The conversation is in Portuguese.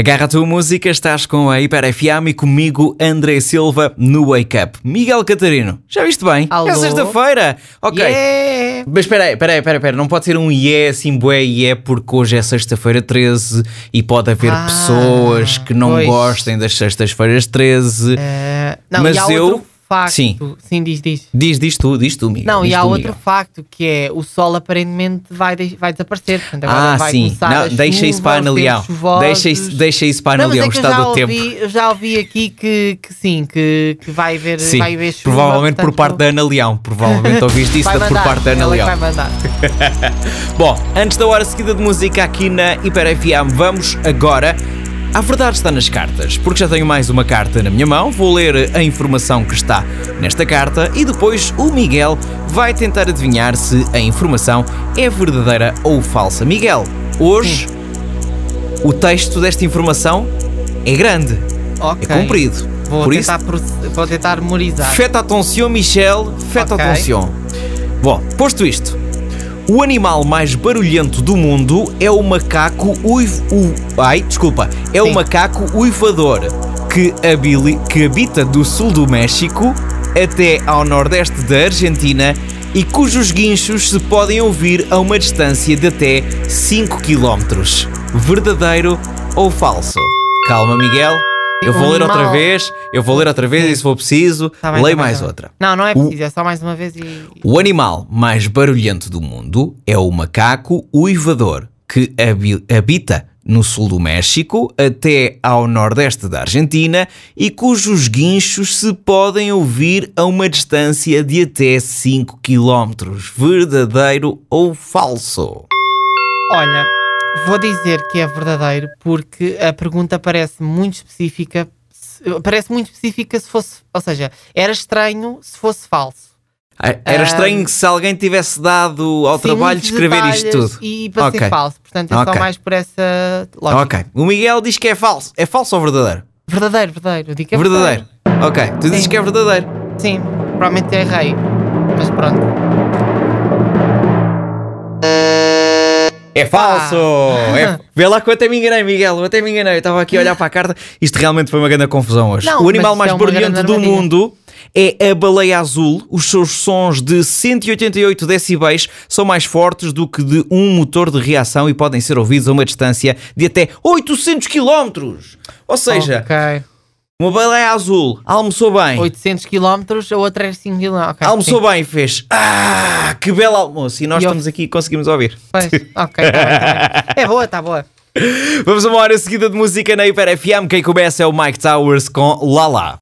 Agarra a tua música, estás com a Hiper FM e comigo André Silva no Wake Up. Miguel Catarino, já viste bem? Alô? É sexta-feira. Ok. Yeah. Mas espera aí, espera aí, espera aí. Não pode ser um yeah assim bué yeah porque hoje é sexta-feira 13 e pode haver Ah, pessoas que não pois. gostem das sextas-feiras 13. Eh, não, Mas e eu- outro facto. Sim. Sim, diz, diz. Diz, diz tu, diz tu, Miguel. Não, diz e há tu, outro Miguel. facto que é o sol aparentemente vai, vai desaparecer. Portanto, agora Ah, vai sim. começar Não, deixa isso para Ana Leão. Deixa isso, deixa isso para a Ana Leão, é já do tempo. ouvi, eu já ouvi aqui que, que sim, que, que vai haver, Sim, vai haver chuva. provavelmente por portanto, parte da Ana Leão. Provavelmente ouviste isso por parte da Ana Leão. vai mandar. Bom, antes da hora seguida de música aqui na Hiper FM, vamos agora. A verdade está nas cartas, porque já tenho mais uma carta na minha mão, vou ler a informação que está nesta carta e depois o Miguel vai tentar adivinhar se a informação é verdadeira ou falsa. Miguel, hoje o texto desta informação é grande, Ok. é comprido. Vou Por isso, tentar, proce- vou tentar memorizar. Faites attention, Michel, faites Ok. attention. Bom, posto isto, o animal mais barulhento do mundo é o macaco uiv... u- Ai, desculpa, é o Sim. macaco uivador, que, habili... que habita do sul do México até ao nordeste da Argentina e cujos guinchos se podem ouvir a uma distância de até 5 km. Verdadeiro ou falso? Calma, Miguel. Eu vou ler outra vez, eu vou ler outra vez e se for preciso, Tá bem, leio tá mais tá bem. outra. Não, não é O- preciso, é só mais uma vez e. O animal mais barulhento do mundo é o macaco uivador, que habi- habita no sul do México até ao nordeste da Argentina e cujos guinchos se podem ouvir a uma distância de até 5 km. Verdadeiro ou falso? Olha, vou dizer que é verdadeiro porque a pergunta parece muito específica. Parece muito específica se fosse. Ou seja, era estranho se fosse falso. Ah, Era Ah, estranho que se alguém tivesse dado ao Sim, trabalho de escrever isto tudo. E para Ok. ser falso. Portanto, é Ok. só mais por essa lógica. Ok. O Miguel diz que é falso. É falso ou verdadeiro? Verdadeiro, verdadeiro. Eu digo que é verdadeiro. Ok. Tu dizes Sim. que é verdadeiro. Sim, provavelmente errei. Mas pronto. É falso! É... Vê lá que eu até me enganei, Miguel. Eu até me enganei. Eu estava aqui a olhar para a carta. Isto realmente foi uma grande confusão hoje. Não, o animal mais é grande do mundo é a baleia azul. Os seus sons de 188 decibéis são mais fortes do que de um motor de reação e podem ser ouvidos a uma distância de até 800 km. Ou seja, Uma baleia azul almoçou bem. 800 km, a outra é 5 km. Okay, Almoçou sim. bem, fez. Ah, que belo almoço! E nós E eu- estamos aqui e conseguimos ouvir. Pois, ok, tá bem, tá bem. É boa, tá boa. Vamos a uma hora seguida de música na Hiper FM. Quem começa é o Mike Towers com Lala.